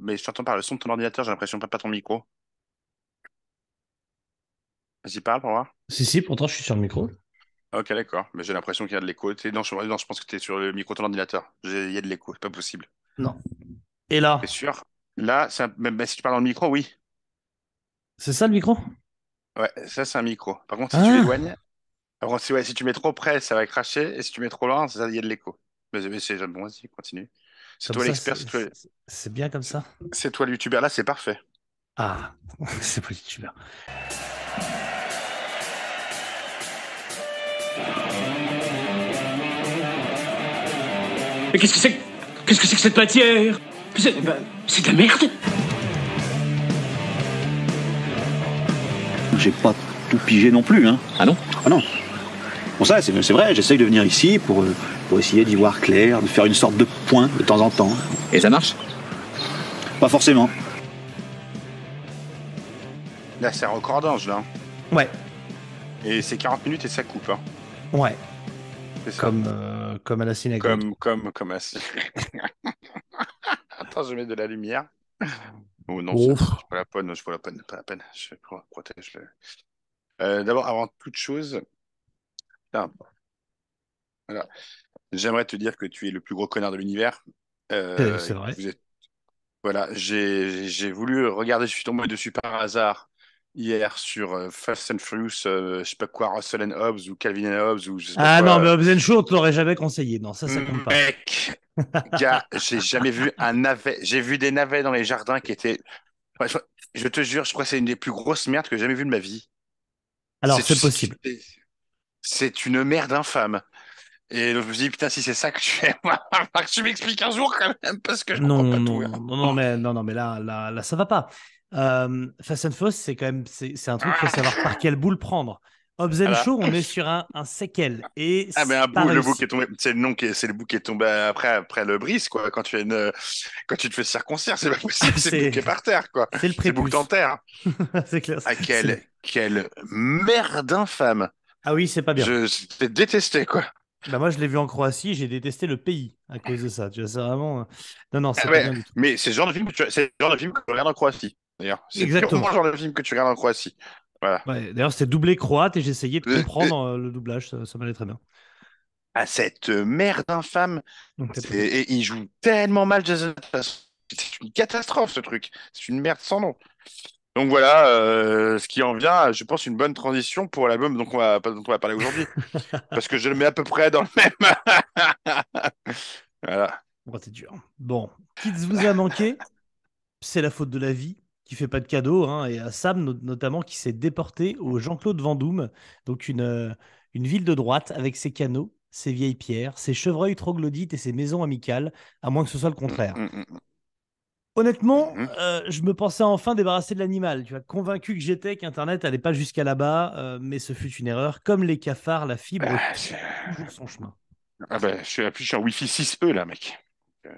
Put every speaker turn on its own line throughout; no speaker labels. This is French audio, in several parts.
mais je t'entends par le son de ton ordinateur, j'ai l'impression pas, pas ton micro. Vas-y, parle pour voir.
Si, si, pourtant je suis sur le micro.
Ok, d'accord. Mais j'ai l'impression qu'il y a de l'écho. T'es- Non, je... non, je pense que tu es sur le micro de ton ordinateur. J'ai- Il y a de l'écho, c'est pas possible.
Non. Et là,
T'es sûr? Là, c'est un- même- mais si tu parles dans le micro, oui.
c'est ça le micro?
Ouais, ça, c'est un micro. Par contre, si
Ah.
tu l'éloignes, par contre, si, ouais, si tu mets trop près, ça va cracher. Et si tu mets trop loin, ça, il y a de l'écho. Mais, mais c'est bon, vas-y, continue. C'est toi l'expert, c'est toi,
c'est- C'est bien comme ça.
c'est toi le youtubeur. Là, c'est parfait.
Ah, c'est pas super.
Mais qu'est-ce que c'est que- Qu'est-ce que c'est que cette matière? C'est c'est de la merde
J'ai pas tout pigé non plus, hein.
Ah non?
Ah non. Bon ça, c'est vrai, j'essaye de venir ici pour, euh, pour essayer d'y voir clair, de faire une sorte de point de temps en temps.
Et ça marche?
Pas forcément.
Là, c'est un record d'ange, là.
Ouais,
Et c'est 40 minutes et ça coupe. Hein.
ouais.
Ça.
Comme, euh, comme à la synagogue.
Comme, comme, comme assis. Attends, je mets de la lumière. Oh non,
Oh.
je pas la peine, je pas la peine, pas la peine. Je pro- protège le. Euh, D'abord, avant toute chose, voilà. J'aimerais te dire que tu es le plus gros connard de l'univers. Euh,
c'est vrai.
êtes- Voilà, j'ai voulu regarder, je suis tombé dessus par hasard hier sur euh, Fast and Furious, euh, je sais pas quoi, Russell and Hobbs ou Calvin and Hobbs ou je sais pas
Ah
quoi.
non, mais Hobbs Show, on te l'aurait jamais conseillé. Non, ça, ça compte pas.
Mec, gars, j'ai jamais vu un navet. J'ai vu des navets dans les jardins qui étaient. Ouais, je, je te jure, je crois que c'est une des plus grosses merdes que j'ai jamais vues de ma vie.
Alors, c'est possible.
C'est- une merde infâme. Et donc je me dis, putain, si c'est ça que tu fais, que tu m'expliques un jour quand même, parce que je
Non,
comprends pas
non,
tout.
non, non, non, mais, non, non, mais là, là, là, ça va pas. Euh, Fast and Furious, c'est quand même, c'est c'est un truc, faut savoir par quelle boule prendre. Hobbs and
Voilà.
Show, on est sur un, un séquel. Et
Ah, mais un bout, le bout qui est tombé, c'est le nom qui est, c'est le bout qui est tombé après, après le brise, quoi. Quand tu as une, quand tu te fais circoncire, c'est pas possible, c'est le
C'est-
bout qui est par terre, quoi.
C'est le
C'est le bout
prépuce.
t'enterres.
c'est clair.
Ah, quelle, quelle merde infâme.
Ah oui, c'est pas bien.
Je, détesté, quoi.
Bah, moi, je l'ai vu en Croatie, j'ai détesté le pays à cause de ça. Tu vois, c'est vraiment. euh, Non, non, c'est
Ah
pas
ouais,
bien du tout.
Mais c'est le genre de film que tu, c'est genre de film que tu regardes en Croatie, d'ailleurs. C'est
Exactement.
le genre de film que tu regardes en Croatie. Voilà.
Ouais, D'ailleurs, c'était doublé croate et j'essayais de
Euh,
comprendre euh, le doublage, ça, ça m'allait très bien.
Ah, cette merde infâme.
Donc,
C'est- Et il joue tellement mal, Jason. C'est une catastrophe, ce truc. C'est une merde sans nom. Donc voilà, euh, ce qui en vient, je pense, une bonne transition pour l'album dont on va, dont on va parler aujourd'hui. Parce que je le mets à peu près dans le même. voilà.
Oh, c'est dur. Bon, Kids vous a manqué, c'est la faute de la vie qui fait pas de cadeau, hein, et à Sam no- notamment qui s'est déporté au Jean-Claude Vendoum, donc une, euh, une ville de droite avec ses canaux, ses vieilles pierres, ses chevreuils troglodytes et ses maisons amicales, à moins que ce soit le contraire. Honnêtement,
Mhm.
euh, je me pensais enfin débarrasser de l'animal. Tu vois, convaincu que j'étais qu'Internet allait pas jusqu'à là-bas, euh, mais ce fut une erreur. Comme les cafards, la fibre
Ah,
toujours son chemin.
Ah ben, je suis, je suis en Wi-Fi 6E, là, mec.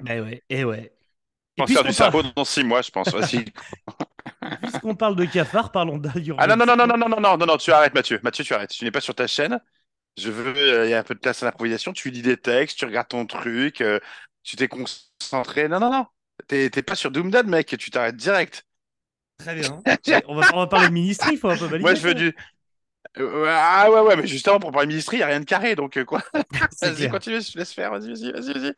Eh ouais, eh ouais.
Je
Et
pense faire du
puisqu'on par-
cerveau dans 6 mois, je pense. Vas-y.
puisqu'on parle de cafards, parlons d'Aliur.
Ah non, non, non, non, non, non, non, non, non, non, tu arrêtes, Mathieu. Mathieu, tu arrêtes. Tu n'es pas sur ta chaîne. Je veux, euh, il y a un peu de place à l'improvisation. Tu lis des textes, tu regardes ton truc, euh, tu t'es concentré. Non, non, non. T'es t'es pas sur Doomdad, mec. Tu t'arrêtes direct.
Très bien. on, va, on va parler de ministry, il faut un peu valider.
Moi, je veux du. Ah ouais, ouais, mais justement, pour parler ministry, il n'y a rien de carré. Donc, euh, quoi? Vas-y, continue, je te laisse faire. Vas-y, vas-y, vas-y, vas-y.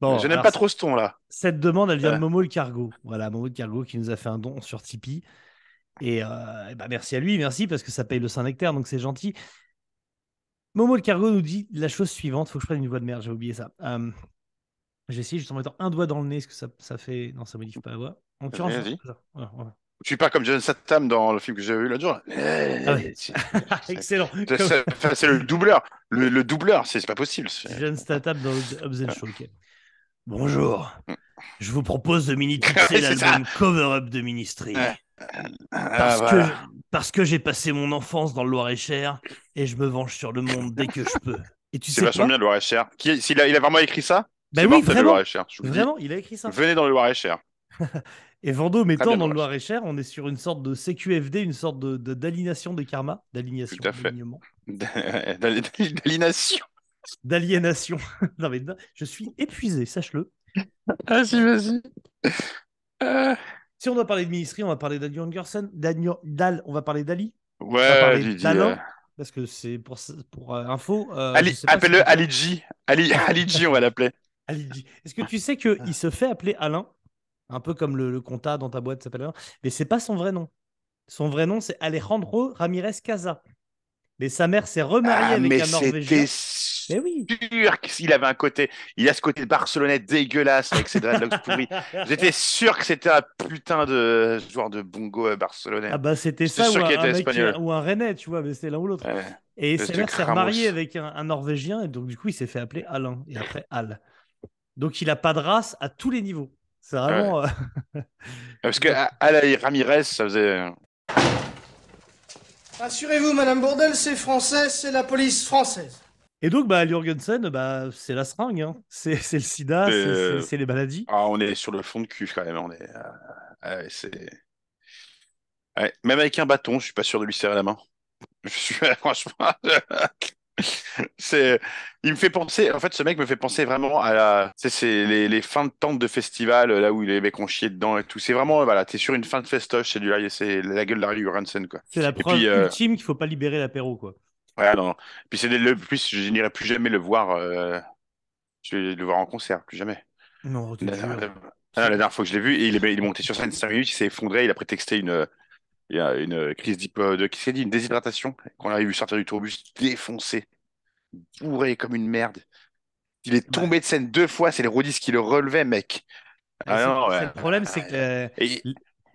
Bon,
je n'aime pas trop ce ton-là.
Cette demande, elle vient de. Momo le Cargo. Voilà, Momo le Cargo qui nous a fait un don sur Tipeee. Et, euh, eh ben, merci à lui, merci parce que ça paye le Saint-Nectaire, donc c'est gentil. Momo le Cargo nous dit la chose suivante. Faut que je prenne une voix de merde, j'ai oublié ça. Euh, j'ai essayé juste en mettant un doigt dans le nez, ce que ça, ça fait. Non, ça modifie pas la voix. En l'occurrence,
Vas-y.
ça- voilà, voilà.
Je suis pas comme John Satam dans le film que j'ai vu l'autre jour.
Ah ouais. Excellent.
c'est- c'est enfin, c'est le doubleur. Le, le doubleur, c'est pas possible.
Jeune Statab dans Hobbs and Shaw, ok. Bonjour. Je vous propose de
Ouais, c'est
l'album Cover-Up de Ministry.
Ah,
Parce,
voilà.
que, parce que j'ai passé mon enfance dans le Loir-et-Cher et je me venge sur le monde dès que je peux. Et tu
C'est
sais
vachement bien le Loir-et-Cher. Qui, s'il a, il a vraiment écrit ça? C'est
oui, vraiment.
Le.
Vraiment, il a écrit ça.
Venez dans le Loir-et-Cher.
Et Vendôme étant dans le
Loir-et-Cher.
On est sur une sorte de CQFD, une sorte de de- d'aliénation des karmas. D'aliénation.
Tout à fait.
d'alignement.
D'aliénation.
D'aliénation. non, mais non, je suis épuisé, sache-le.
Vas-y, vas-y. Euh,
Si on doit parler de ministry, on va parler d'Ali Anderson, Daniel Dal, on va parler d'Ali,
Ouais,
d'Alain.
euh,
parce que c'est pour, pour euh, info. euh,
Ali-
si-
Appelle-le Ali G. Ali, Ali G, on va l'appeler.
Est-ce que tu sais qu'il se fait appeler Alain? Un peu comme le, le compta dans ta boîte s'appelle Alain. Mais c'est pas son vrai nom. Son vrai nom, c'est Alejandro Ramirez Casa. Mais sa mère s'est remariée
Ah,
avec
mais
un Norvégien. Mais oui.
sûr qu'il avait un côté. Il a ce côté barcelonais dégueulasse avec ses dreadlocks pourris. J'étais sûr que c'était un putain de joueur de bongo euh, barcelonais.
Ah bah c'était ça ou un, mec
espagnol.
ou un Rennais, tu vois, mais c'était l'un ou l'autre.
Ouais.
Et sa mère s'est remariée avec un, un Norvégien et donc du coup il s'est fait appeler Alain et après Al. Donc il a pas de race à tous les niveaux. C'est vraiment. euh,
Parce que à- Alain Ramirez, ça faisait.
Rassurez-vous, Madame Bourdel, c'est français, c'est la police française.
Et donc bah Jürgensen, bah c'est la seringue, hein. c'est c'est le SIDA, c'est-
Euh,
c'est c'est les maladies.
Ah, on est sur le fond de cul quand même. On est. euh, ouais, c'est. Ouais, Même avec un bâton, je suis pas sûr de lui serrer la main. Je suis franchement. C'est, il me fait penser. En fait, ce mec me fait penser vraiment à la. C'est les, les fins de tente de festival là où les mecs ont chié dedans et tout. C'est vraiment voilà, t'es sur une fin de festoche, c'est du c'est la gueule d'Harry Johansson quoi.
C'est la
puis,
preuve
euh,
ultime qu'il faut pas libérer l'apéro quoi.
Ouais, non, non. Puis c'est le plus, je n'irai plus jamais le voir. euh, Je vais le voir en concert, plus jamais.
Non,
La, la- ah, la dernière fois que je l'ai vu, il est, il est monté sur scène 5 minutes, il s'est effondré, il a prétexté une, il y a une crise d'hypo, de, qu'est-ce qu'il a dit, une déshydratation? Qu'on l'a vu sortir du tourbus défoncé, bourré comme une merde. Il est tombé de scène deux fois, c'est les rodistes qui le relevaient, mec.
Ah,
Ah non, ouais.
le problème, c'est que euh,
Et,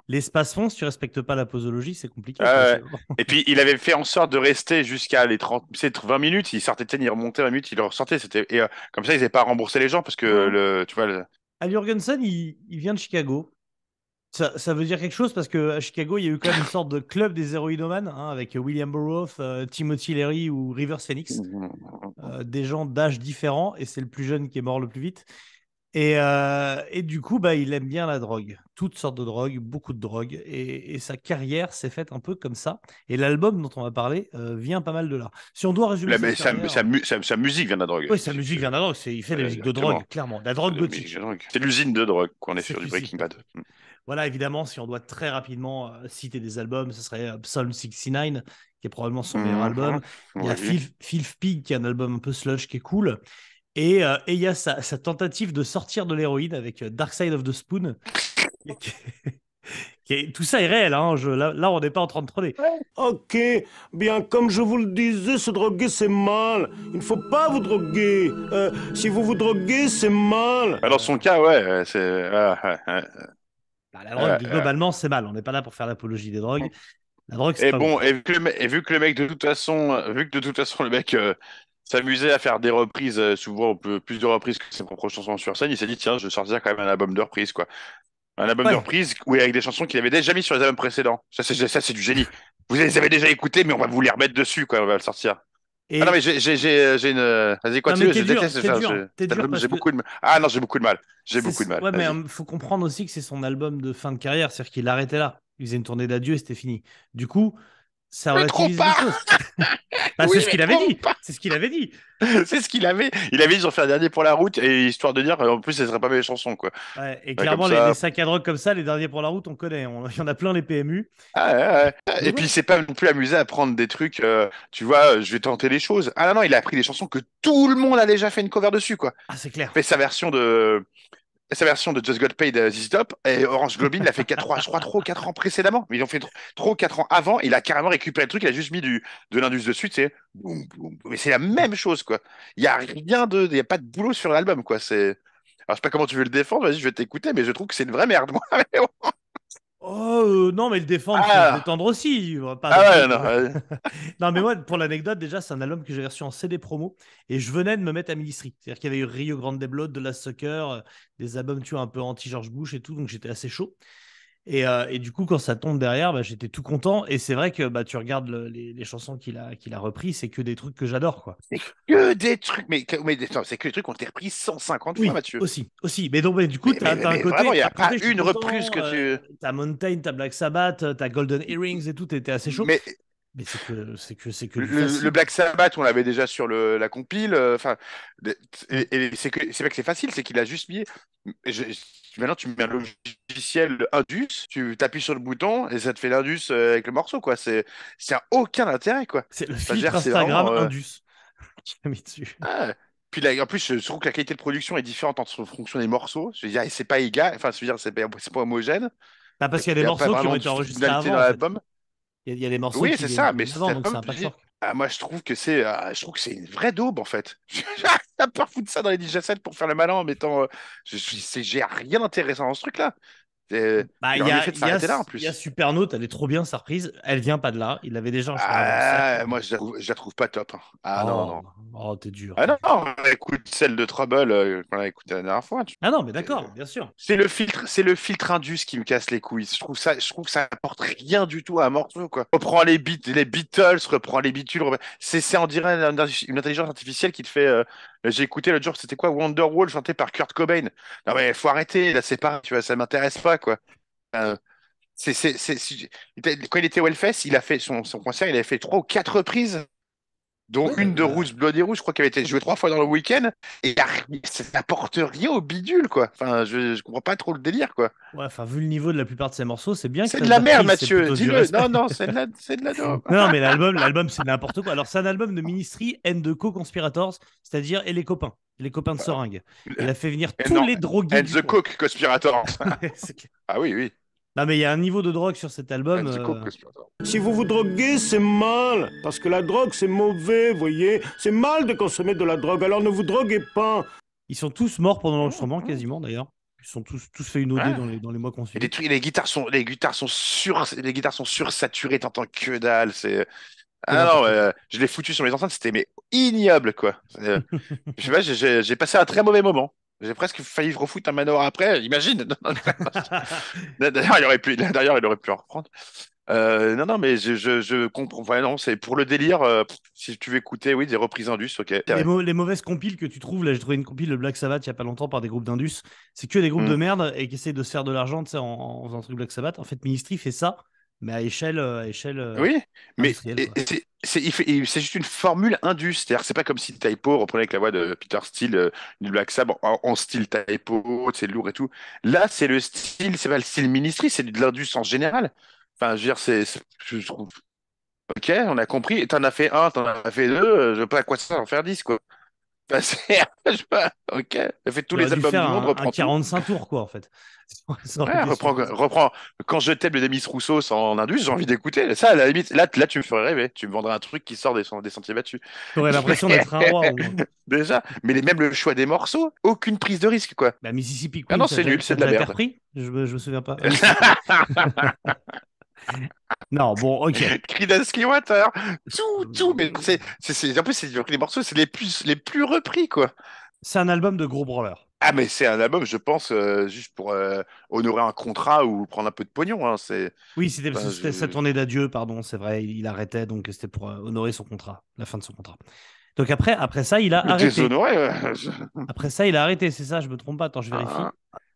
l'espace fond, si tu respectes pas la posologie, c'est compliqué.
Ah et puis il avait fait en sorte de rester jusqu'à les 30, c'est 20 minutes, il sortait de scène, il remontait 20 minutes, il ressortait. C'était, et euh, comme ça, ils n'avaient pas remboursé les gens parce que
Ouais.
le, tu vois, le-
Al Jurgensen, il, il vient de Chicago. Ça, ça veut dire quelque chose parce qu'à Chicago, il y a eu quand même une sorte de club des héroïnomanes hein, avec William Burroughs, euh, Timothy Leary ou Rivers Phoenix. euh, des gens d'âge différents et c'est le plus jeune qui est mort le plus vite. Et, euh, et du coup, bah, il aime bien la drogue, toutes sortes de drogues, beaucoup de drogues. Et, et sa carrière s'est faite un peu comme ça. Et l'album dont on va parler euh, vient pas mal de là. Si on doit résumer
mais sa,
carrière-
sa mu- sa- sa musique vient de la drogue.
Oui, sa musique vient de la drogue. Il fait de la musique de drogue, clairement. La drogue
De
gothique.
C'est l'usine de drogue qu'on est sur du. Breaking Bad.
Voilà, évidemment, si on doit très rapidement euh, citer des albums, ce serait euh, Psalm 69, qui est probablement son meilleur
Mhm.
album. Il y a. Filth, Filth Pig, qui est un album un peu slush, qui est cool. Et, euh, et il y a sa, sa tentative de sortir de l'héroïne avec Dark Side of the Spoon. qui est- qui est- tout ça est réel, hein, je- là, là, on n'est pas en train de troller.
Ok, bien comme je vous le disais, se droguer c'est mal. Il ne faut pas vous droguer. Euh, si vous vous droguez, c'est mal.
Ah, Dans son cas, ouais, ouais, c'est. ah, ouais, ouais.
Bah, la drogue, globalement, c'est mal. On n'est pas là pour faire l'apologie des drogues. La drogue, c'est
Et
pas
bon, et vu, que le, et vu que le mec, de toute façon, vu que de toute façon, le mec euh, s'amusait à faire des reprises, euh, souvent plus de reprises que ses propres chansons sur scène, il s'est dit, tiens, je vais sortir quand même un album de reprise, quoi. Un album
Ouais.
de reprise où, avec des chansons qu'il avait déjà mis sur les albums précédents. Ça, c'est ça, c'est du génie. Vous les avez déjà écoutés, mais on va vous les remettre dessus, quoi. On va le sortir.
Et-
Ah non, mais j'ai j'ai une. Vas-y, continue,
mais
je
dur,
déteste
parce
J'ai
que-
beaucoup de. Ah non, j'ai beaucoup de mal. J'ai beaucoup de mal.
Ouais, mais il faut comprendre aussi que c'est son album de fin de carrière, c'est-à-dire qu'il arrêtait là. Il faisait une tournée d'adieu et c'était fini. Du coup, ça relativise. Bah,
Oui,
c'est ce qu'il avait dit. C'est ce qu'il avait dit.
c'est ce qu'il avait. Il avait dit, ils ont fait un dernier pour la route, et histoire de dire, en plus, ce serait pas mes chansons, quoi.
Ouais, et
Ouais,
clairement, les,
ça.
les sacs à drogue comme ça, les derniers pour la route, on connaît. On- Il y en a plein les PMU.
Ah, ouais. Et puis, c'est pas non plus amusé à prendre des trucs, euh, tu vois, euh, je vais tenter les choses. Ah non, non, il a pris des chansons que tout le monde a déjà fait une cover dessus, quoi.
Ah, c'est clair.
Il fait sa version de. Sa version de Just Got Paid à ZZ Top et Orange Globin l'a fait 4, 3, je crois 3 ou 4 ans précédemment. Mais ils ont fait 3 ou 4 ans avant. Il a carrément récupéré le truc. Il a juste mis du, de l'indus dessus. Tu sais. Mais c'est la même chose, quoi. Il y a rien de. Il y a pas de boulot sur l'album, quoi. C'est. Alors, je sais pas comment tu veux le défendre. Vas-y, je vais t'écouter. Mais je trouve que c'est une vraie merde, moi.
Oh, euh, non, mais le défendre,
Ah.
faut se détendre aussi. pas
Ah
non
ouais, non. ouais.
Non, mais moi, pour l'anecdote, déjà, c'est un album que j'ai reçu en CD promo et je venais de me mettre à Ministry. C'est-à-dire qu'il y avait eu Rio Grande Blood, de la Sucker, euh, des albums, tu vois, un peu anti-George Bush et tout, donc j'étais assez chaud. Et, euh, et du coup, quand ça tombe derrière, bah, j'étais tout content. Et c'est vrai que bah, tu regardes le- les, les chansons qu'il a, qu'il a repris, c'est que des trucs que j'adore, quoi.
Que des trucs. Mais, mais c'est que les trucs ont été repris 150
Oui,
fois, Mathieu.
aussi, aussi. Mais donc, mais du coup,
mais-
t'as un côté.
il y a
côté,
pas
suis
une reprise que
euh, T'as Mountain, t'as Black Sabbath, t'as Golden Earrings et tout, t'étais assez chaud.
Mais
Mais c'est que c'est que c'est que
le, Black Sabbath, on l'avait déjà sur le, la compile. euh, Enfin, et, et c'est que c'est pas que c'est facile, c'est qu'il a juste mis. je- maintenant, tu me mets un artificiel Indus, tu t'appuies sur le bouton et ça te fait l'Indus euh, avec le morceau, quoi. C'est, c'est a aucun intérêt, quoi.
C'est le
je
filtre
dire,
Instagram
vraiment, euh,
Indus a mis dessus.
Ah. Puis là, en plus, je trouve que la qualité de production est différente en fonction des morceaux. Je veux dire, c'est pas égal, enfin, je veux dire, c'est pas, pas homogène.
Ah, parce qu'il y a des morceaux qui ont été enregistrés avant.
dans l'album.
Il y, a- des morceaux
Oui, c'est ça, mais c'est
un patchwork.
Ah, moi, je trouve que c'est, ah, je trouve que c'est une vraie daube en fait. T'as pas foutre ça dans les DJ sets pour faire le malin en mettant. euh, je j'ai rien d'intéressant dans ce truc-là.
Bah,
il
y a, y a-
s'arrêter là en
il y a
plus.
Supernote, elle est trop bien sa reprise. Elle vient pas de là. Il avait déjà
Ah,
ça.
moi, je la trouve, je la trouve pas top. hein. Ah non, non.
Oh, oh, t'es dur.
Ah non, non, écoute celle de Trouble euh, qu'on a écouté la dernière fois. tu-
Ah non, mais d'accord, bien sûr.
C'est le filtre, c'est le filtre Indus qui me casse les couilles. Je trouve ça, je trouve que ça apporte rien du tout à un morceau, quoi. Reprends les beats, les Beatles, reprends les reprends- C'est, c'est on dirait une, une intelligence artificielle qui te fait. euh, J'ai écouté l'autre jour, c'était quoi Wonderwall chanté par Kurt Cobain? Non mais faut arrêter, là c'est pas, tu vois, ça m'intéresse pas, quoi. C'est, quand il était au il a fait son, son concert, il avait fait trois ou quatre reprises, dont
Ouais,
une de
bah.
Rouge, Bloody Rouge, je crois qu'elle avait été jouée trois fois dans le week-end, et ça n'apporte rien au bidule, quoi. Enfin, je, je comprends pas trop le délire, quoi.
Ouais, enfin, vu le niveau de la plupart de ces morceaux, c'est bien
C'est de la merde, Mathieu, dis-le. Non, non, c'est de la, c'est de la.
Non, non, mais l'album, l'album, c'est n'importe quoi. Alors, c'est un album de Ministry and de Co-Conspirators, c'est-à-dire et les copains, les copains de seringue. Il a fait venir
Et
tous
non,
les drogués.
And the. Coke Conspirator.
C'est clair.
ah oui, oui.
Non, mais il y a un niveau de drogue sur cet album. Euh.
Si vous vous droguez, c'est mal. Parce que la drogue, c'est mauvais, voyez. C'est mal de consommer de la drogue, alors ne vous droguez pas.
Ils sont tous morts pendant l'enregistrement, quasiment d'ailleurs. Ils sont tous, tous fait une OD
Ouais.
dans, les, dans les mois qu'on suit.
les trucs, les guitares sont, les guitares sont sur, les guitares sont sursaturées, t'entends que dalle. C'est. Ah non,
quoi.
euh, je l'ai foutu sur mes enceintes, c'était mais ignoble quoi. Euh, je sais pas, j'ai passé un très mauvais moment. J'ai presque failli refoutre un manoir après, imagine. D'ailleurs, il aurait pu, d'ailleurs, il aurait pu en reprendre. Euh, non, non, mais je, je, je comprends. Enfin, non, c'est pour le délire. euh, si tu veux écouter, oui, des reprises indus, ok.
Les, mau- les mauvaises compiles que tu trouves, là j'ai trouvé une compile de Black Sabbath il y a pas longtemps par des groupes d'Indus. C'est que des groupes de merde et qui essaient de se faire de l'argent en, en faisant un truc Black Sabbath. En fait, Ministry fait ça, mais à échelle. euh, À échelle euh,
Oui, mais c'est juste une formule indus. C'est-à-dire c'est pas comme si Typo reprenait avec la voix de Peter Steele euh, du Black Sabbath en, en style Typo, c'est lourd et tout. Là, c'est le style, c'est pas le style Ministry, c'est de l'indus en général. Enfin, je veux dire, c'est, je trouve. Ok, on a compris. T'en as fait un, t'en as fait deux. Je veux pas à quoi ça en faire dix, quoi. Enfin, c'est- je sais pas. Ok, t'as fait tous les albums du monde,
un,
reprends
un
tout.
45 tours, quoi, en fait.
Ouais, reprends. Quand je t'aime le Demis Rousseau en Indus, j'ai envie d'écouter. Ça, à la limite, là, là, tu me ferais rêver. Tu me vendrais un truc qui sort des, des sentiers battus.
T'aurais l'impression d'être un roi.
Déjà. Mais les- même le choix des morceaux, aucune prise de risque, quoi.
Bah, Mississippi Queen,
Ah non, c'est nul, c'est de la merde.
je, me- je me souviens pas. Non, bon, ok.
Creedence Clearwater, tout, tout. Mais c'est, en plus, c'est les morceaux, c'est les plus, les plus repris, quoi.
C'est un album de gros branleurs.
Ah, mais c'est un album, je pense, euh, juste pour euh, honorer un contrat ou prendre un peu de pognon. Hein. C'est...
Oui, c'était
je-
sa tournée d'adieu, pardon, c'est vrai, il arrêtait, donc c'était pour euh, honorer son contrat, la fin de son contrat. Donc après, après ça, il a arrêté.
Déshonoré. je-
Après ça, il a arrêté, c'est ça, je me trompe pas, attends, je vérifie.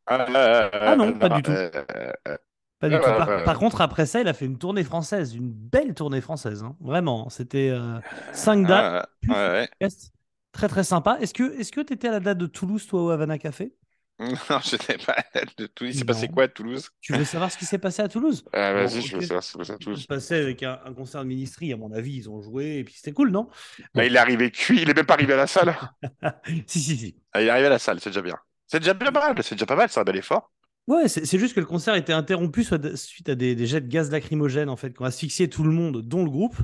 Ah, ah,
Ah non, pas du tout.
Euh, euh,
Pas du tout. Par, contre, après ça, il a fait une tournée française, une belle tournée française, hein, vraiment. C'était 5 dates,
ah,
plus
ouais, ouais.
podcast, très très sympa. Est-ce que tu étais à la date de Toulouse, toi, au Havana Café?
Non, je sais pas. Il s'est passé quoi à Toulouse?
Tu veux savoir ce qui s'est passé à Toulouse?
Ah,
Bon,
vas-y, je veux savoir ce qui s'est passé à Toulouse.
se passait avec un, un concert de Ministry, à mon avis, ils ont joué, et puis c'était cool, non?
Bah, il est arrivé cuit, il est même pas arrivé à la salle.
Si, si, si.
Ah, il est arrivé à la salle, c'est déjà bien. C'est déjà bien mal, c'est déjà pas mal, c'est un bel effort.
Ouais, c'est juste que le concert était interrompu suite à des, jets de gaz lacrymogènes, en fait, qui ont asphyxié tout le monde, dont le groupe.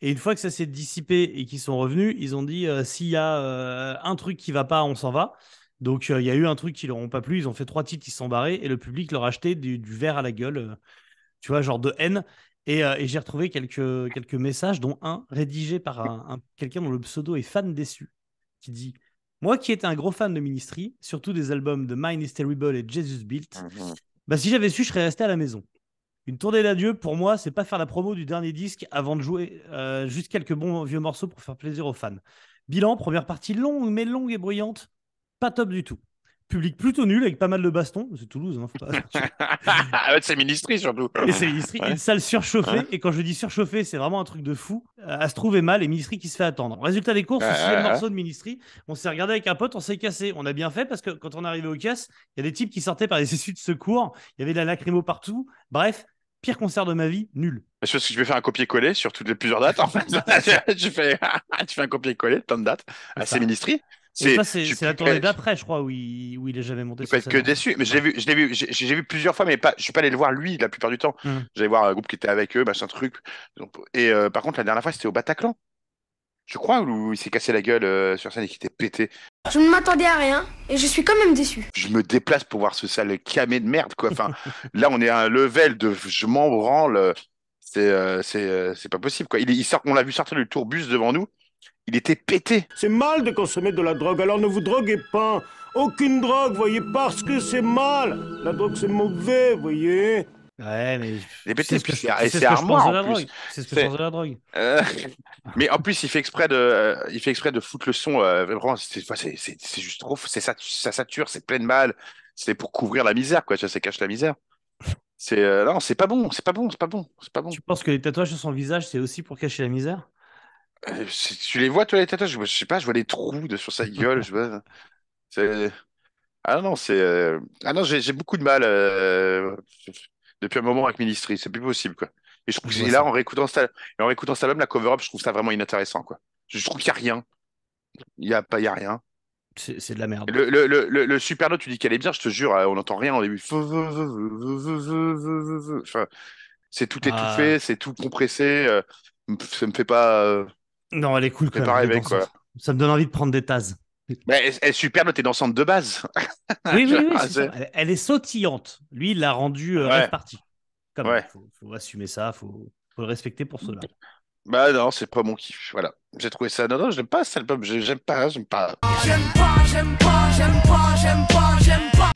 Et une fois que ça s'est dissipé et qu'ils sont revenus, ils ont dit euh, s'il y a euh, un truc qui va pas, on s'en va. Donc euh, il y a eu un truc qui leur ont pas plu, ils ont fait trois titres, ils sont barrés et le public leur a acheté du, verre à la gueule, tu vois, genre de haine. Et, j'ai retrouvé quelques, messages, dont un rédigé par un, un- quelqu'un dont le pseudo est fan déçu, qui dit Moi qui étais un gros fan de Ministry, surtout des albums de Mine is Terrible et Jesus Built, bah, si j'avais su, je serais resté à la maison. Une tournée d'adieu, pour moi, c'est pas faire la promo du dernier disque avant de jouer euh, juste quelques bons vieux morceaux pour faire plaisir aux fans. Bilan, première partie longue, mais longue et bruyante, pas top du tout. Public plutôt nul avec pas mal de bastons. C'est Toulouse, hein, faut pas-
Ah c'est ministry surtout.
Et c'est Ministry,
Ouais.
une salle surchauffée.
Ouais.
Et quand je dis surchauffée, c'est vraiment un truc de fou. Euh, à se trouver mal et Ministry qui se fait attendre. Résultat des courses,
ouais, ouais.
morceau de Ministry, on s'est regardé avec un pote, on s'est cassé. On a bien fait parce que quand on est arrivé aux caisses, il y a des types qui sortaient par les issues de secours. Il y avait de la lacrymo partout. Bref, pire concert de ma vie, nul.
Je pense que je vais faire un copier-coller sur toutes les plusieurs dates. En fait, tu fais, tu fais un copier-coller, plein de dates. Ah, c'est ministry.
C'est la tournée d'après, je crois, où il, où il est jamais monté
Je peux être que déçu, mais je l'ai vu, je l'ai vu, j'ai j'ai vu plusieurs fois, mais pas, je suis pas allé le voir lui la plupart du temps.
Mhm.
J'allais voir un groupe qui était avec eux, machin truc. Donc, et euh, par contre, la dernière fois, c'était au Bataclan. Je crois où il s'est cassé la gueule euh, sur scène et qu'il était pété.
Je ne m'attendais à rien et je suis quand même déçu.
Je me déplace pour voir ce sale camé de merde, quoi. Enfin, là, on est à un level de je m'en branle. C'est, euh, c'est, euh, c'est pas possible, quoi. Il sort, on l'a vu sortir du tourbus devant nous. Il était pété.
C'est mal de consommer de la drogue, alors ne vous droguez pas. Aucune drogue, voyez, parce que c'est mal. La drogue, c'est mauvais, voyez.
Ouais, mais.
Il est pété,
c'est ce
armoire,
pense de la
en plus.
drogue. C'est ce que je
C'est-
pense de la drogue.
Euh, mais en plus, il fait exprès de, euh, il fait exprès de foutre le son. euh, vraiment, c'est enfin, c'est- c'est- c'est juste trop. C'est ça, ça sature, c'est plein de mal. C'est pour couvrir la misère, quoi. Ça, ça cache la misère. C'est euh, non, c'est pas bon, c'est pas bon, c'est pas bon, c'est pas bon.
Tu penses que les tatouages sur son visage, c'est aussi pour cacher la misère?
Euh, tu les vois, toi, les tatouages? Je, je sais pas, je vois des trous de, sur sa gueule. je vois, c'est ah non, c'est euh, ah non, j'ai j'ai beaucoup de mal euh, depuis un moment avec Ministry. C'est plus possible, quoi. Et je trouve
Je
que
vois
et là,
ça.
en réécoutant cet, al- et en réécoutant cet album, la cover-up, je trouve ça vraiment inintéressant, quoi. Je trouve qu'il y a rien. Il y a pas, il y a rien.
C'est c'est de la merde.
Le, le, le, le, le super note, tu dis qu'elle est bien, je te jure, euh, on n'entend rien au début. Enfin, c'est tout
Ah.
étouffé, c'est tout compressé. euh, ça me fait pas. euh,
Non, elle est cool quand même.
quoi.
Ça me donne envie de prendre des tasses.
Mais elle, elle est super note, t'es dansante de base.
Oui, oui, oui. C'est
c'est-
ça. Elle, elle est sautillante. Lui, il l'a rendu euh,
Ouais.
rêve parti. Comme
Ouais.
faut, faut assumer ça, faut, faut le respecter pour cela.
Bah non, c'est pas mon kiff. Voilà. J'ai trouvé ça. Non, non, j'aime pas cet album. J'ai- J'aime pas, j'aime pas.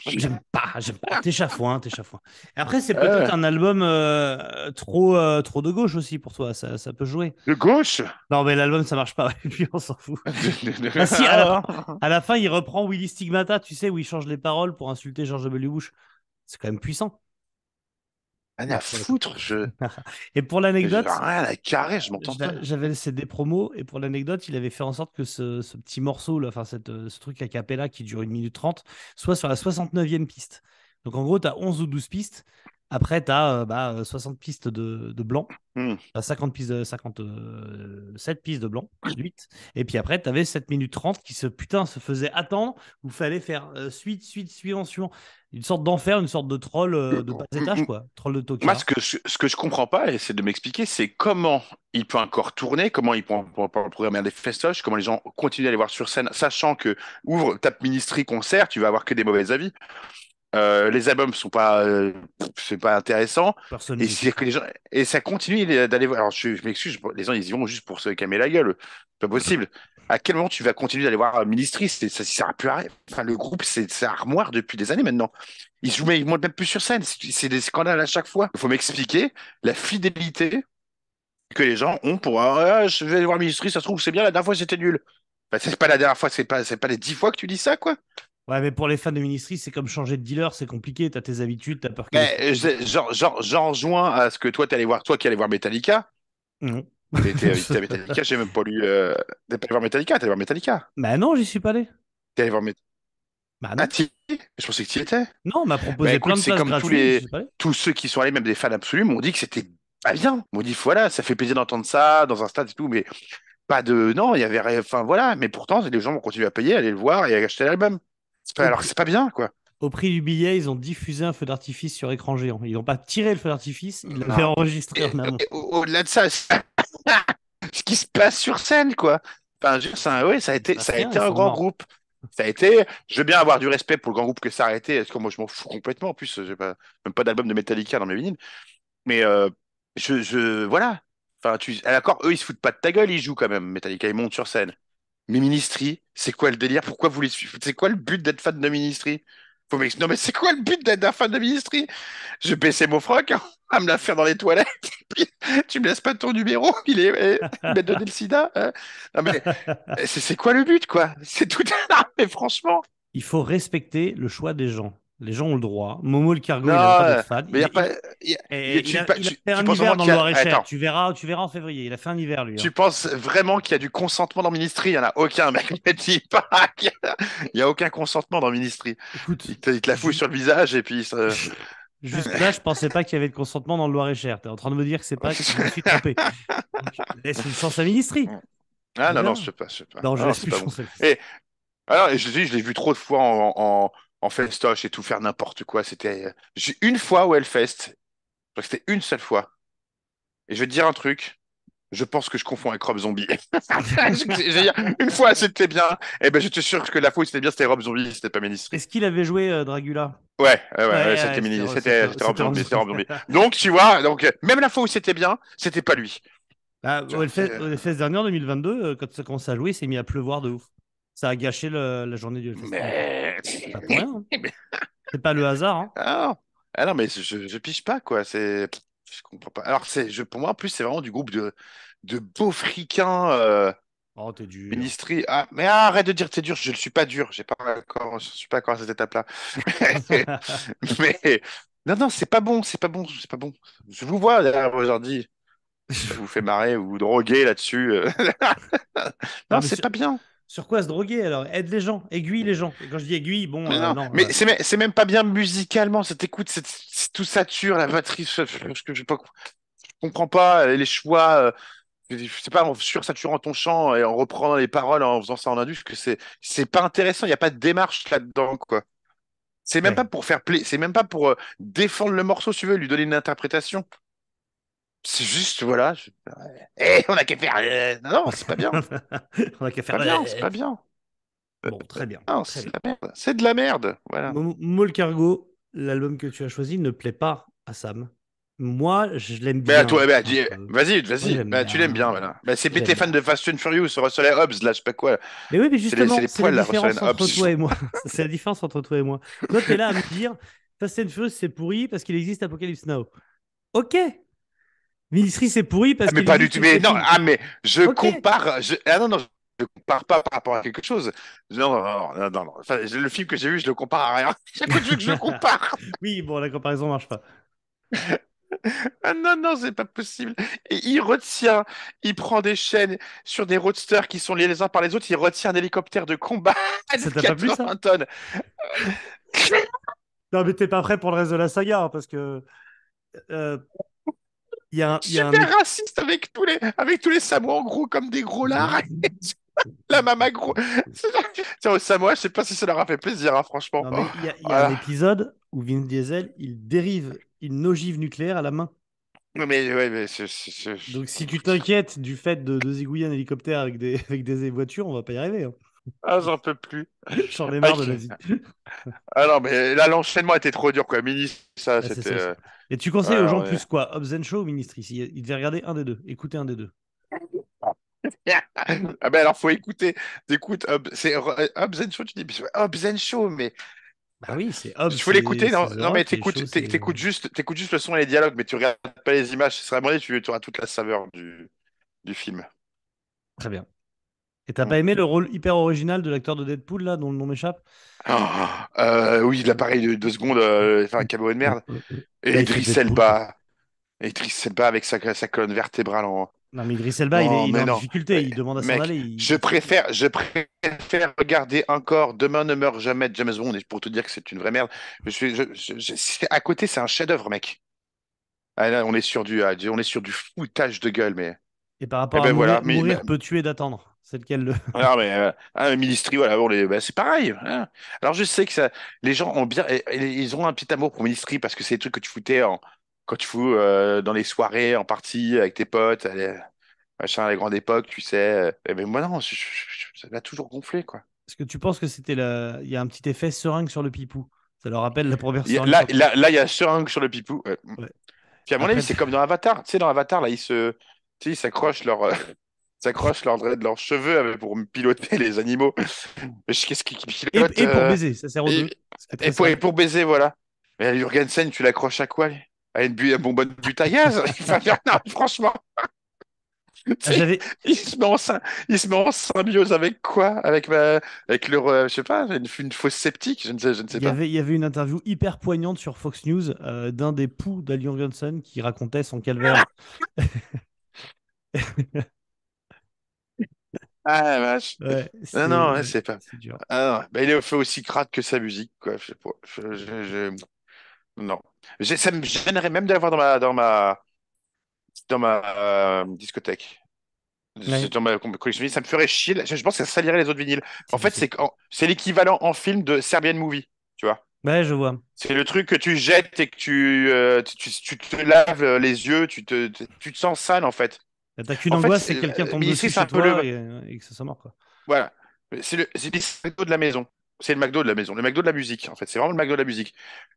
J'aime pas, j'aime pas. T'es chafouin, t'es chafouin. Et Après, c'est peut-être
Ouais.
un album euh, trop, euh, trop de gauche aussi pour toi. Ça, ça peut jouer.
De gauche?
Non, mais l'album, ça marche pas. Et puis, on s'en fout. Ah si, à la, à la fin, il reprend Willy Stigmata, tu sais, où il change les paroles pour insulter George W. Bush. C'est quand même puissant.
Rien à foutre. Je.
Et pour l'anecdote,
rien à carrer, je m'entends pas.
j'a- j'avais le CD promo, et pour l'anecdote, il avait fait en sorte que ce, ce petit morceau, là, enfin, cette, euh, ce truc a cappella qui dure 1 minute 30, soit sur la 69e piste. Donc en gros, tu as 11 ou 12 pistes. Après, tu as bah, euh, 60 pistes de, de blanc.
Hmm.
Tu as 50 pistes de, 57 pistes de blanc, 8. Et puis après, tu avais 7 minutes 30 qui se, putain, se faisait attendre, où il fallait faire euh, suite, suite, suivant, suivant. Une sorte d'enfer, une sorte de troll euh, de bas étage, quoi. Troll de Tokyo.
Moi, ce que je, ce que je comprends pas, et c'est de m'expliquer, c'est comment il peut encore tourner, comment il peut, peut- peut programmer des festoches, comment les gens continuent à aller voir sur scène, sachant que ouvre tape Ministry concert, tu vas avoir que des mauvais avis. Euh, les albums sont pas, euh, c'est pas intéressant.
Personne
Et,
n'y-
c'est que les gens, et ça continue d'aller voir. Alors, je, je m'excuse, les gens, ils y vont juste pour se calmer la gueule. C'est pas possible. À quel moment tu vas continuer d'aller voir Ministry? C'est- Ça ne sert à plus à rien. Enfin, le groupe, c'est armoire depuis des années maintenant. Ils ils montent même plus sur scène. C'est des scandales à chaque fois. Il faut m'expliquer la fidélité que les gens ont pour ah, je vais aller voir Ministry, ça se trouve, c'est bien, la dernière fois, c'était nul. Bah, c'est pas la dernière fois, c'est pas, c'est pas les dix fois que tu dis ça, quoi.
Ouais, mais pour les fans de Ministry, c'est comme changer de dealer, c'est compliqué. T'as tes habitudes, t'as peur que.
Mais je- j'en- rejoins à ce que toi, tu allé voir, toi qui allais voir Metallica.
Non.
T'es à Metallica, j'ai même pas lu. Euh... T'es pas allé voir Metallica, t'es allé voir Metallica.
Bah non, j'y suis pas allé.
T'es allé voir Met-
Bah non.
Ah, Je pensais que tu y étais.
Non, on m'a proposé
Bah, écoute,
plein de places
comme tous les-. Tous ceux qui sont allés, même des fans absolus, m'ont dit que c'était pas bien. M'ont dit, voilà, ça fait plaisir d'entendre ça dans un stade et tout, mais pas de. Non, il y avait. rien- Enfin, voilà. Mais pourtant, les gens vont continuer à payer, aller le voir et à acheter l'album. Pas- Alors, c'est pas bien, quoi.
Au prix du billet, ils ont diffusé un feu d'artifice sur écran géant. Ils n'ont pas tiré le feu d'artifice, ils l'avaient
Non.
enregistré
Et-
en amont.
et au- Au-delà de ça, ce qui se passe sur scène, quoi. Enfin, ouais, ça a été,
passe
ça a
rien,
été
ils
un grand groupe. Ça a été. Je veux bien avoir du respect pour le grand groupe que ça a été. Parce que moi, je m'en fous complètement. En plus, j'ai pas, même pas d'album de Metallica dans mes vinyles. Mais euh, je, je, voilà. Enfin, tu, à l'accord, eux, ils se foutent pas de ta gueule, ils jouent quand même. Metallica, ils montent sur scène. Mais Ministry, c'est quoi le délire? Pourquoi vous les suivez? C'est quoi le but d'être fan de Ministry? Non, mais c'est quoi le but d'être fan de Ministry? Je baisser mon froc hein, à me la faire dans les toilettes. Tu me laisses pas ton numéro, il est, eh, m'a donné le sida. hein. Non, mais c'est c'est quoi le but, quoi? C'est tout. Non, mais franchement,
il faut respecter le choix des gens. Les gens ont le droit. Momo le cargo, il
Non,
n'a pas
euh,
fan.
Mais il y a
Il-
pas. il
Et
tu
il, a,
pas-
a fait un hiver dans le Loir-et-Cher. Tu verras, tu verras en février. Il a fait un hiver, lui. hein.
Tu penses vraiment qu'il y a du consentement dans Ministry? Il n'y en a aucun, mec. Il n'y a aucun consentement dans Ministry.
Écoute,
Il te, la fout sur le visage et puis. ça-
jusque-là, je pensais pas qu'il y avait de consentement dans le Loir-et-Cher. Tu es en train de me dire que c'est pas que je me suis trompé. Laisse une chance à Ministry.
Ah non, non, je sais pas. Je sais pas.
Non, je
Ah,
laisse une
bon.
chance à
Et- Alors, je je l'ai vu trop de fois en, en, en festoche et tout faire n'importe quoi. C'était. J'ai une fois au Hellfest. Je c'était une seule fois. Et je vais te dire un truc. Je pense que je confonds avec Rob Zombie. je dire, une fois c'était bien. Et ben je te jure que la fois où c'était bien, c'était Rob Zombie, c'était pas Ministry.
Est-ce qu'il avait joué euh, Dragula
Ouais, ouais, ouais,
Ouais,
ouais,
ouais,
c'était
c'était Rob-
c'était
c'était-
c'était Rob
c'était
Zombie, c'était. Donc tu vois, donc même la fois où c'était bien, c'était pas lui.
Ah,
Tiens,
au Hellfest,
c'est-
dernier, en 2022, euh, quand ça commence à jouer, il s'est mis à pleuvoir de ouf. Ça a gâché le- la journée du Hellfest.
Mais
Pas hein. C'est pas le hasard. hein.
ah non, ah non, mais je, je pige pas quoi. C'est, je comprends pas. Alors c'est, je, pour moi en plus c'est vraiment du groupe de de beaux fricains. Euh,
Oh, t'es dur.
Ministry. Ah, mais arrête de dire que t'es dur. Je ne suis pas dur. J'ai pas encore, je suis pas encore à cette étape-là. mais non, non, c'est pas bon. C'est pas bon. C'est pas bon. Je vous vois derrière aujourd'hui. Ça vous fait marrer ou vous droguer là-dessus. euh. non,
mais
c'est pas bien.
Sur quoi se droguer alors? Aide les gens, aiguille les gens. Et quand je dis aiguille, bon,
Mais
euh,
non,
non,
mais
euh,
c'est même, pas bien musicalement. Cette écoute, c'est tout sature, la batterie, je, je, je- comprends pas les choix. euh, je sais pas, en sursaturant ton chant et en reprenant les paroles en faisant ça en indus, que c'est c'est pas intéressant. Il y a pas de démarche là-dedans, quoi. C'est même
Ouais.
pas pour faire plaisir, c'est même pas pour euh, défendre le morceau, si tu veux, lui donner une interprétation. C'est juste, voilà. je- Eh, on a qu'à faire. euh, Non, non, c'est pas bien.
on a qu'à faire
pas c'est pas bien.
Bon, très bien.
Non, c'est de la merde. C'est de la merde. Voilà.
Cargo, l'album que tu as choisi ne plaît pas à Sam. Moi, je l'aime
Mais
bien.
à toi, bah,
Euh,
vas-y, vas-y. Bah, tu l'aimes bien, voilà. Bah, c'est tes fans de Fast and Furious, Russell et Hobbs, là, je sais pas quoi.
Mais oui, mais justement,
c'est les
c'est
poils,
la
là,
différence entre toi et moi. c'est la différence entre toi et moi. Toi, t'es là à me dire, Fast and Furious, c'est pourri parce qu'il existe Apocalypse Now. Ok. Ministry, c'est pourri parce
Ah, mais
qu'il
pas du tout. Mais non, ah, mais je compare. Je... Ah non, non, je compare pas par rapport à quelque chose. Non, non, non, non, non. Enfin, le film que j'ai vu, je le compare à rien. Chaque fois que je que le compare.
Oui, bon, la comparaison marche pas.
Ah non, non, c'est pas possible. Et il retient, il prend des chaînes sur des roadsters qui sont liés les uns par les autres, il retient un hélicoptère de combat de
Ça pas ça?
80 tonnes.
Non, mais t'es pas prêt pour le reste de la saga, hein, parce que. euh, y a un. il y a un-
Super raciste avec tous les, avec tous les Samoa en gros comme des gros lards. La mama gros. Tiens, aux Samoa, je sais pas si ça leur a fait plaisir, hein, franchement.
Il y a, il y a un épisode où Vin Diesel, il dérive une ogive nucléaire à la main.
Non, Mais ouais, mais c'est-
Donc, si tu t'inquiètes du fait de, de zigouiller un hélicoptère avec des, avec des voitures, on va pas y arriver. hein.
Ah, j'en peux plus.
J'en ai marre de
Ok.
la vie.
Ah non, mais là, l'enchaînement était trop dur, quoi. Mini, ça,
Ah,
c'était.
Et tu conseilles
Ouais,
aux gens
ouais.
plus quoi Hobbs and Shaw ou Ministry Si- Ils devaient regarder un des deux, écouter un des deux.
Ah ben alors, faut écouter. T'écoutes Hobbs, Hobbs and Shaw, tu dis, Hobbs and Shaw, mais
Bah oui, c'est Hobbs.
il faut l'écouter. Non, non, mais t'écoutes, t'écoutes juste, t'écoutes juste le son et les dialogues, mais tu regardes pas les images. Ce serait tu, tu auras toute la saveur du, du film.
Très bien. Et t'as pas aimé le rôle hyper original de l'acteur de Deadpool, là, dont le nom m'échappe?
Ah, euh, oui, l'appareil de deux secondes, euh, enfin, un cabaret de merde. Et
Deadpool.
Elba. Et Idriss Elba avec sa, sa colonne vertébrale en.
Non, mais Idris Elba, il
Non,
est, il est en difficulté, il demande à s'en aller. il-
Je préfère, je préfère regarder encore Demain ne meurt jamais de James Bond et pour te dire que c'est une vraie merde. Je suis, je, je- à côté, c'est un chef-d'œuvre, mec. Ah, là, on est sur du, ah, on est sur du foutage de gueule, mais.
Et par rapport
Eh ben
à mourir,
voilà, mais-
mourir peut tuer d'attendre. C'est lequel le.
Ah, mais, euh, ah, Ministry, voilà, bon, bah, c'est pareil. hein. Alors, je sais que ça, les gens ont bien, ils ont un petit amour pour Ministry parce que c'est des trucs que tu foutais en, quand tu fous euh, dans les soirées, en partie, avec tes potes, à les- machin, à la grande époque, tu sais. euh, ben, moi, non, je- je- je- ça m'a toujours gonflé, quoi.
Est-ce que tu penses que c'était la. Il y a un petit effet seringue sur le pipou? Ça leur rappelle la première seringue.
là,
sur-
là, là, il y a seringue sur le pipou. ouais.
Ouais.
Puis à mon
Après-
avis, c'est comme dans Avatar. Tu sais, dans Avatar, là, ils se, tu sais, ils s'accrochent leur, s'accrochent leurs leurs cheveux avec- pour piloter les animaux. Qu'est-ce qu'ils
Et,
pilotent
et pour
euh,
baiser, ça sert aux
et-
deux.
Et pour, et
simple.
pour baiser, voilà. Mais Jurgensen, tu l'accroches à quoi À une, bu- bonbonne de but à gaz Il va faire- non, franchement.
Ah,
Il se met en, il se met en symbiose avec quoi? Avec, ma... avec le, euh, je sais pas, une, une fausse sceptique? Je ne sais, je ne sais
il y
pas.
avait, il y avait une interview hyper poignante sur Fox News euh, d'un des poux d'Ali Johnson qui racontait son calvaire.
Ah, la vache.
Ouais,
Non, non, ouais, c'est pas.
c'est dur.
Ah, non, bah, il est fait aussi crade que sa musique, quoi. Je sais pas. Je, je- je- Non. Ça me gênerait même d'avoir dans ma, dans ma, dans ma euh, discothèque.
Ouais.
Dans ma collection vinyle, ça me ferait chier. Je pense que ça salirait les autres vinyles. En fait, c'est c'est l'équivalent en film de Serbian Movie, tu vois.
Ouais, je vois.
C'est le truc que tu jettes et que tu, euh, tu, tu- tu te laves les yeux, tu te, tu te sens sale, en fait.
T'as
fait,
angoisse, c'est
c'est-
que quelqu'un
euh,
tombe
Ministry,
dessus
c'est un
chez
peu
toi
le-
et, et que ça soit mort, quoi.
Voilà. C'est le, McDo de la maison. C'est le McDo de la maison. Le McDo de la musique, en fait. C'est vraiment le McDo de la musique.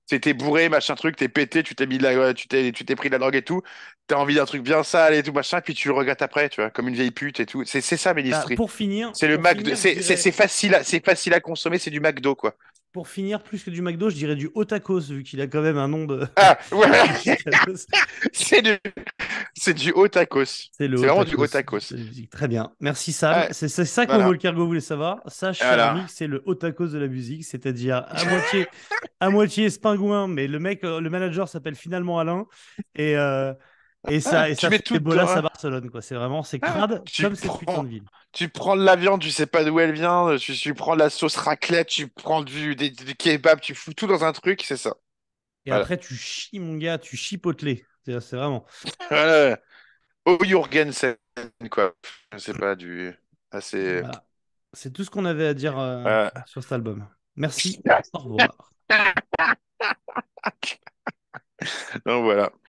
T'es bourré, machin truc, t'es pété, tu t'es mis de la, tu t'es, tu t'es pris de la drogue et tout. T'as envie d'un truc bien sale et tout, machin, puis tu le regrettes après, tu vois, comme une vieille pute et tout. C'est, c'est ça,
Bah,
Ministry.
pour finir,
C'est le McDo.
dirais-
c'est facile à, c'est facile à consommer, c'est du McDo, quoi.
pour finir, plus que du McDo, je dirais du Otakos, vu qu'il a quand même un nom de.
Ah, ouais. c'est du, c'est du haut tacos.
C'est
C'est vraiment du haut tacos.
C'est. Très bien. Merci Sam. C'est c'est ça que
Voilà.
Cargo voulait savoir.
Voilà.
ami, c'est le Otakos de la musique, c'est-à-dire à moitié, à moitié spingouin, mais le mec, le manager s'appelle finalement Alain. Et, euh, et ça,
Ah,
et ça des bolas à. Barcelone. quoi. C'est vraiment, c'est crade
tu
comme cette putain de ville.
Tu prends de la viande, tu sais pas d'où elle vient, tu, tu prends de la sauce raclette, tu prends du, des, du kebab, tu fous tout dans un truc, c'est ça.
Et
Voilà.
après, tu chies, mon gars, tu chies potelé. C'est c'est vraiment.
Voilà. Au Jurgensen, quoi. Sais pas, du. Assez.
Voilà. C'est tout ce qu'on avait à dire euh, sur cet album. Merci. Au revoir.
Donc voilà.